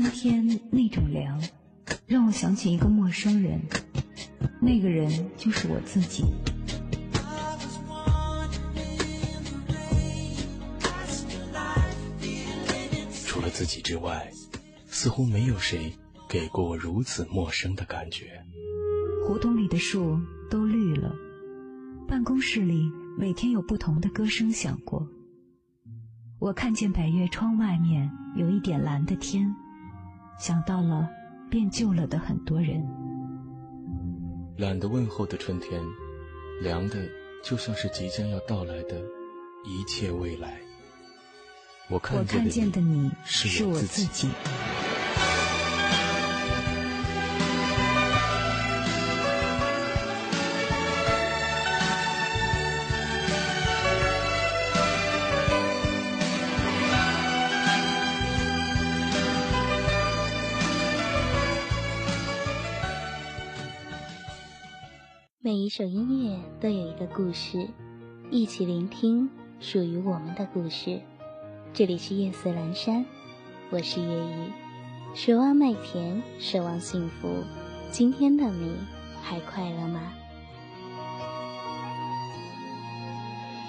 春天那种凉，让我想起一个陌生人，那个人就是我自己。除了自己之外，似乎没有谁给过我如此陌生的感觉。胡同里的树都绿了，办公室里每天有不同的歌声响过。我看见百叶窗外面有一点蓝的天，想到了变旧了的很多人。懒得问候的春天，凉的就像是即将要到来的一切未来。我看见的你是我自己。一首音乐都有一个故事，一起聆听属于我们的故事。这里是夜色阑珊，我是夜雨，守望麦田，守望幸福。今天的你还快乐吗？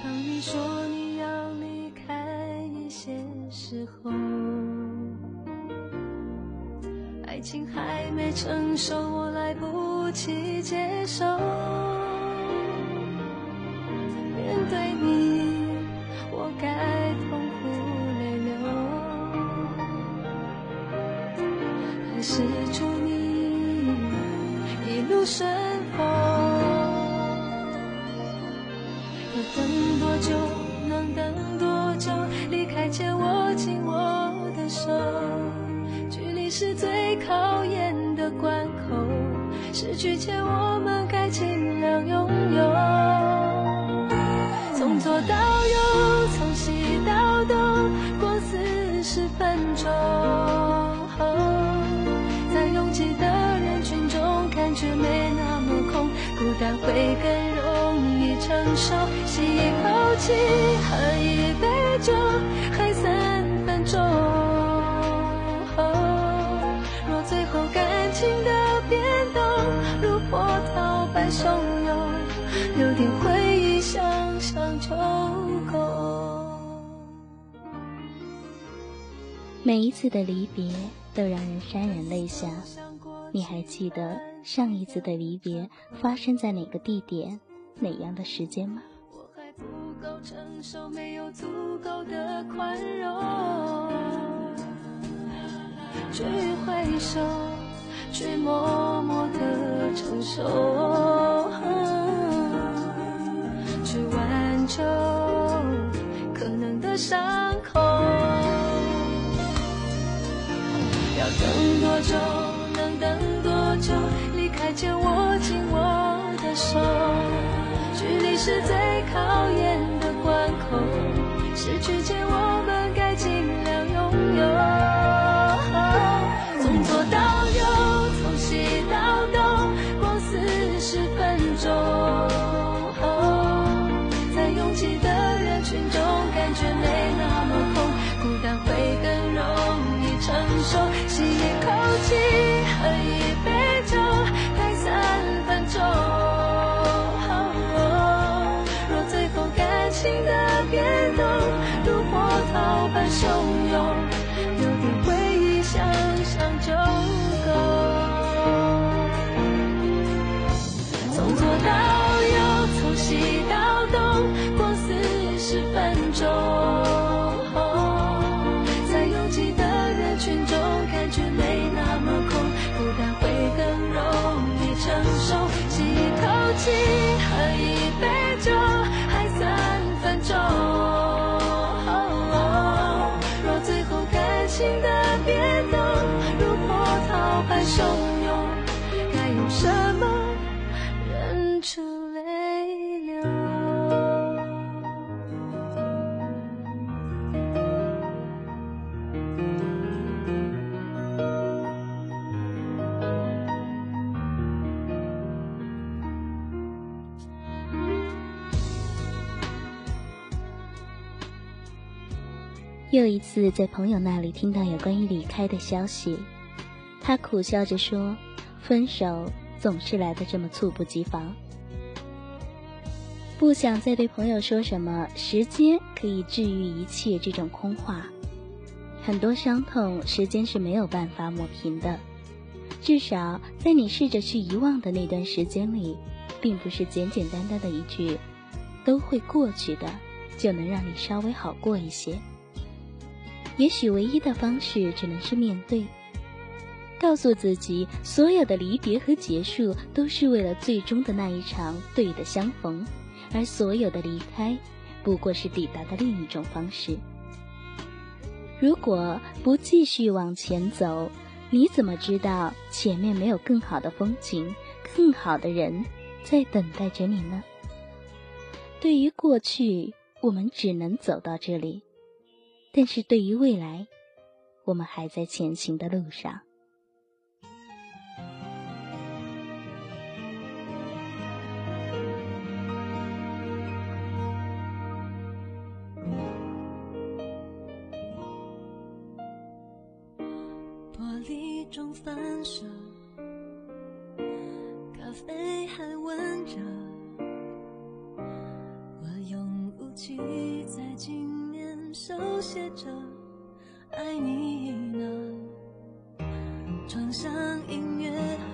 当你说你要离开一些时候，爱情还没成熟，我来不及接受。面对你，我该痛苦泪流。还是祝你一路顺风。要等多久？能等多久？离开前握紧我的手。是最考验的关口，失去前我们该尽量拥有。从左到右，从西到东，过四十分钟。在拥挤的人群中，感觉没那么空，孤单会更容易承受。吸一口气，喝一情的变动如波涛般汹涌，留点回忆想想就够。每一次的离别都让人潸然泪下，你还记得？上一次的离别发生在哪个地点、哪样的时间吗？我还不够成熟，没有足够的宽容，去挥手，去默默的承受，去挽救可能的伤口。要等多久？能等多久？离开前握紧我的手，距离是最考验的关口，失去前我涛涛般汹涌，该用什么忍住泪流？又一次在朋友那里听到有关于离开的消息，他苦笑着说：“分手总是来的这么猝不及防。”不想再对朋友说什么“时间可以治愈一切”这种空话。很多伤痛，时间是没有办法抹平的。至少在你试着去遗忘的那段时间里，并不是简简单单的一句“都会过去的”，就能让你稍微好过一些。也许唯一的方式只能是面对，告诉自己，所有的离别和结束都是为了最终的那一场对的相逢，而所有的离开，不过是抵达的另一种方式。如果不继续往前走，你怎么知道前面没有更好的风景、更好的人在等待着你呢？对于过去，我们只能走到这里。但是对于未来，我们还在前行的路上。璃中反射，咖啡还温热，我用雾气在镜。手写着爱你呢，窗上音乐盒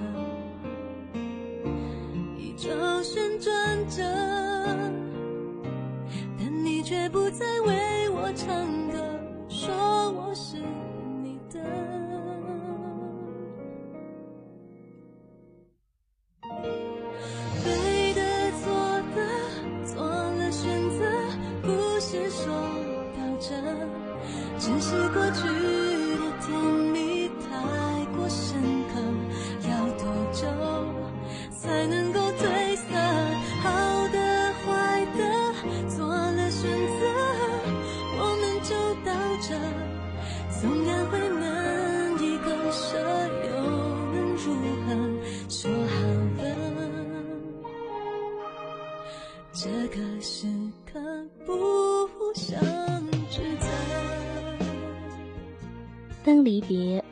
依旧旋转着，但你却不再为我唱歌，说我是你的。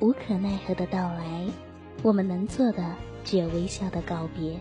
无可奈何的到来，我们能做的只有微笑的告别。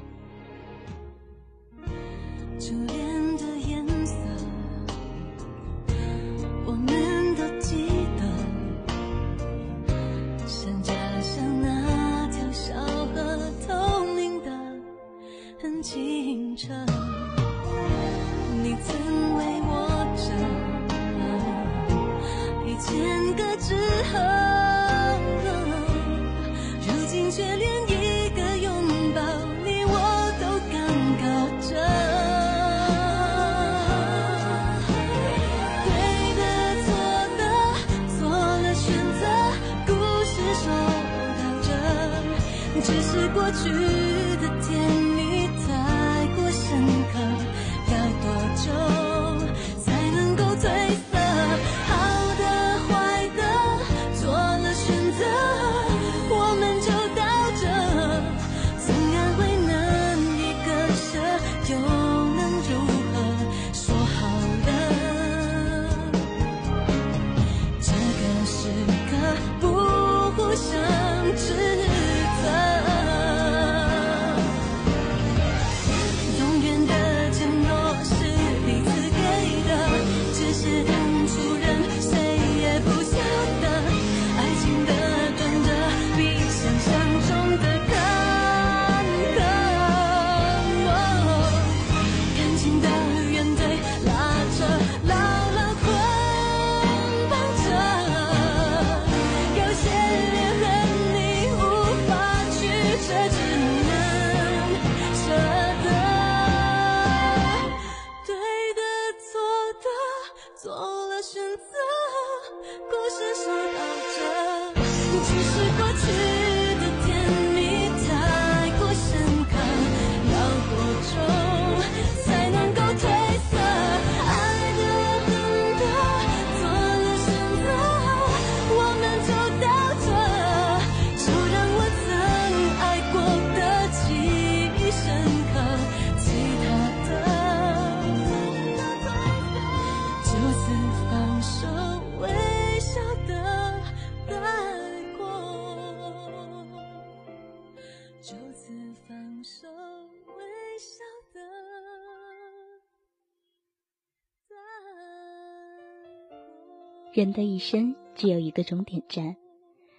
人的一生只有一个终点站，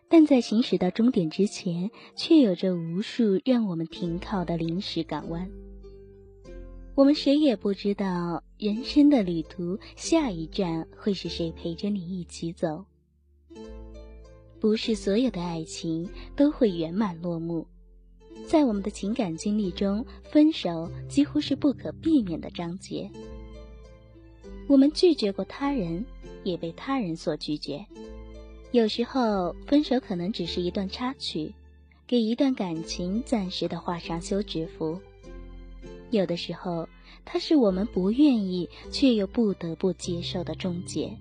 但在行驶到终点之前，却有着无数让我们停靠的临时港湾。我们谁也不知道人生的旅途下一站会是谁陪着你一起走。不是所有的爱情都会圆满落幕，在我们的情感经历中，分手几乎是不可避免的章节。我们拒绝过他人，也被他人所拒绝。有时候，分手可能只是一段插曲，给一段感情暂时的画上休止符。有的时候，它是我们不愿意却又不得不接受的终结。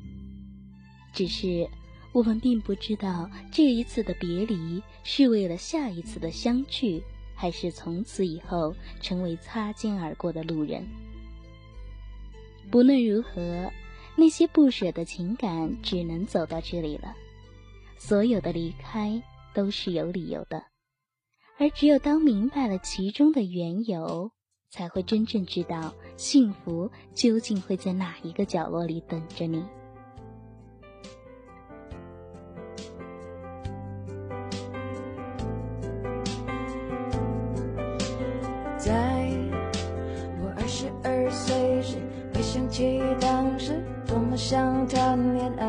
只是，我们并不知道这一次的别离是为了下一次的相聚，还是从此以后成为擦肩而过的路人。不论如何，那些不舍的情感只能走到这里了。所有的离开都是有理由的，而只有当明白了其中的缘由。才会真正知道幸福究竟会在哪一个角落里等着你。回想起当时多么想谈恋爱，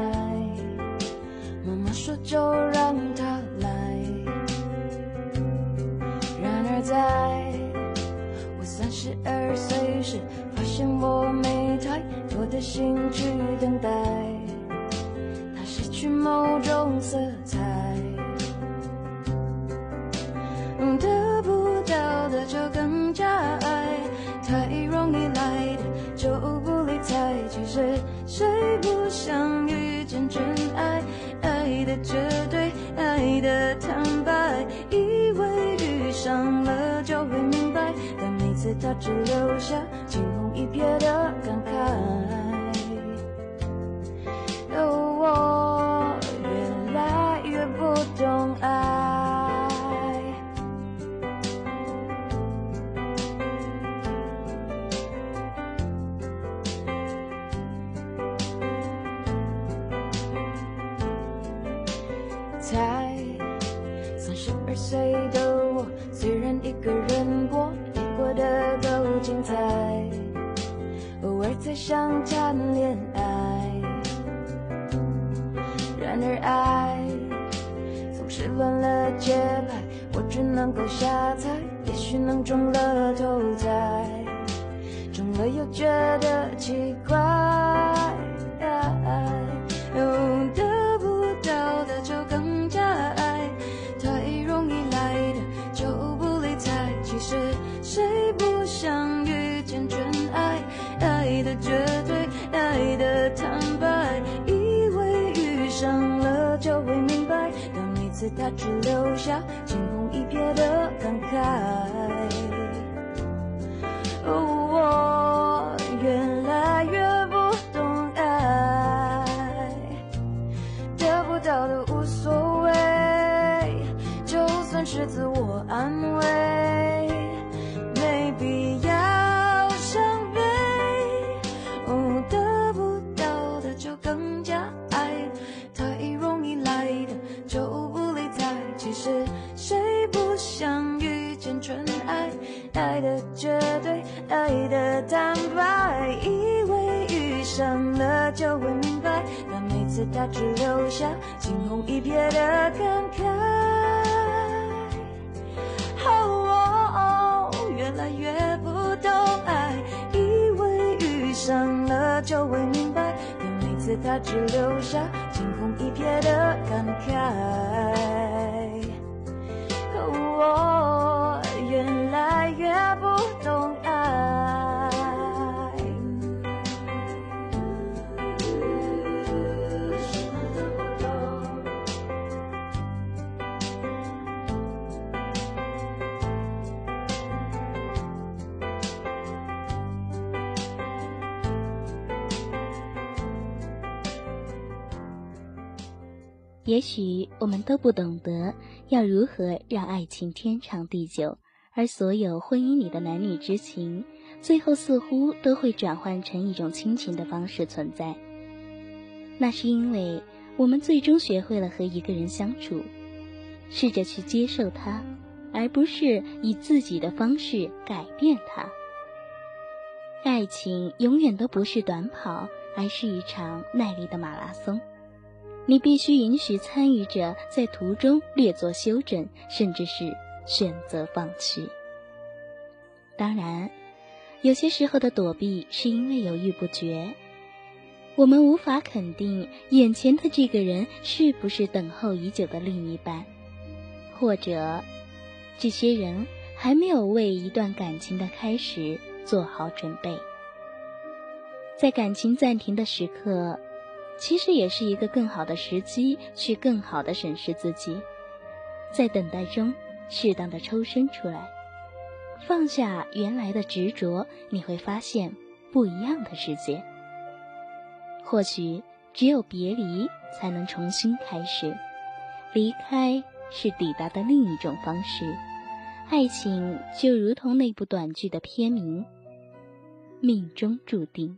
妈妈说就让他来。然而在我三十二岁时，发现我没太多的心去等待，它失去某种色彩谁不想遇见真爱？爱的绝对，爱的坦白，以为遇上了就会明白。但每次他只留下惊鸿一瞥的感慨，我越来越不懂爱。偶尔才想谈恋爱。然而爱总是乱了节拍，我只能够瞎猜，也许能中了头彩，中了又觉得奇怪。上了就会明白，但每次他只留下惊鸿一瞥的感慨。对，爱的坦白，以为遇上了就会明白，但每次他只留下惊鸿一瞥的感慨。哦越来越不懂爱，以为遇上了就会明白，但每次他只留下惊鸿一瞥的感慨。我也许我们都不懂得要如何让爱情天长地久，而所有婚姻里的男女之情，最后似乎都会转换成一种亲情的方式存在。那是因为我们最终学会了和一个人相处，试着去接受他，而不是以自己的方式改变他。爱情永远都不是短跑，而是一场耐力的马拉松。你必须允许参与者在途中略作休整，甚至是选择放弃。当然，有些时候的躲避是因为犹豫不决。我们无法肯定眼前的这个人是不是等候已久的另一半，或者，这些人还没有为一段感情的开始做好准备。在感情暂停的时刻，其实也是一个更好的时机，去更好的审视自己，在等待中适当的抽身出来，放下原来的执着，你会发现不一样的世界。或许只有别离才能重新开始，离开是抵达的另一种方式。爱情就如同那部短剧的片名，命中注定。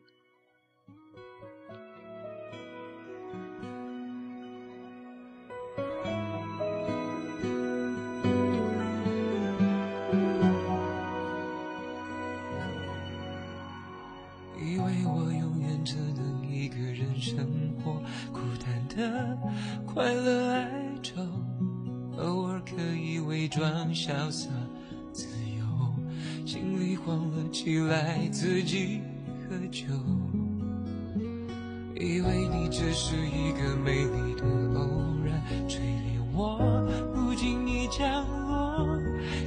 的快乐哀愁，偶尔可以伪装潇洒自由，心里慌了起来，自己喝酒。以为你只是一个美丽的偶然，垂怜我不经意降落。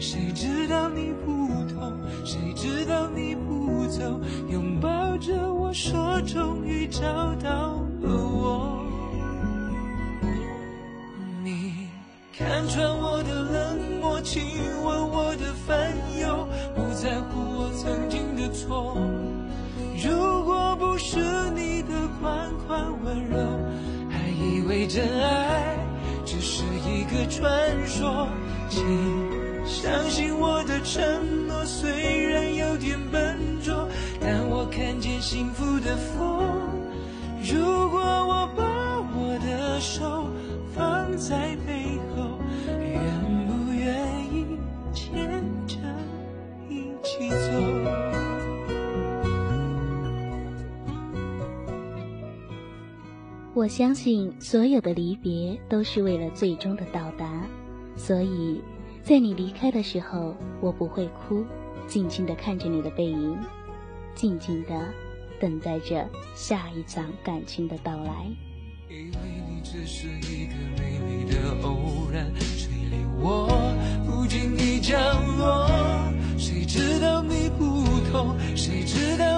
谁知道你不痛，谁知道你不走，拥抱着我说终于找到了我。看穿我的冷漠，亲吻我的烦忧，不在乎我曾经的错。如果不是你的款款温柔，还以为真爱只是一个传说。请相信我的承诺，虽然有点笨拙，但我看见幸福的风。如果我把我的手放在我相信所有的离别都是为了最终的到达，所以，在你离开的时候，我不会哭，静静的看着你的背影，静静的等待着下一场感情的到来。以为你只是一个美丽的偶然，垂怜我不经意降落，谁知道你不同，谁知道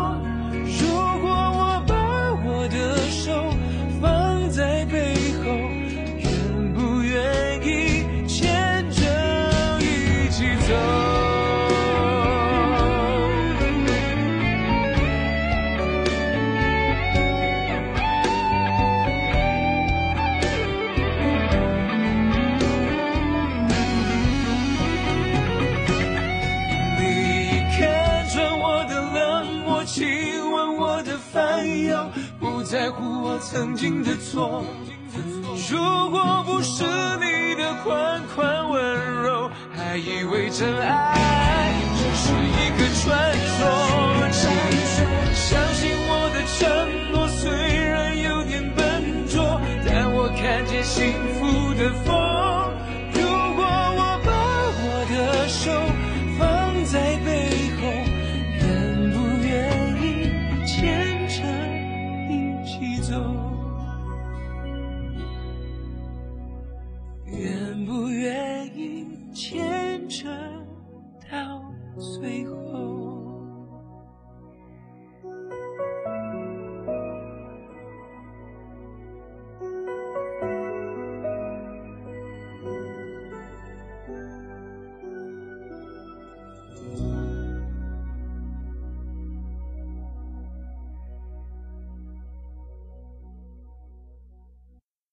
曾经的错。如果不是你的款款温柔，还以为真爱只是一个传说。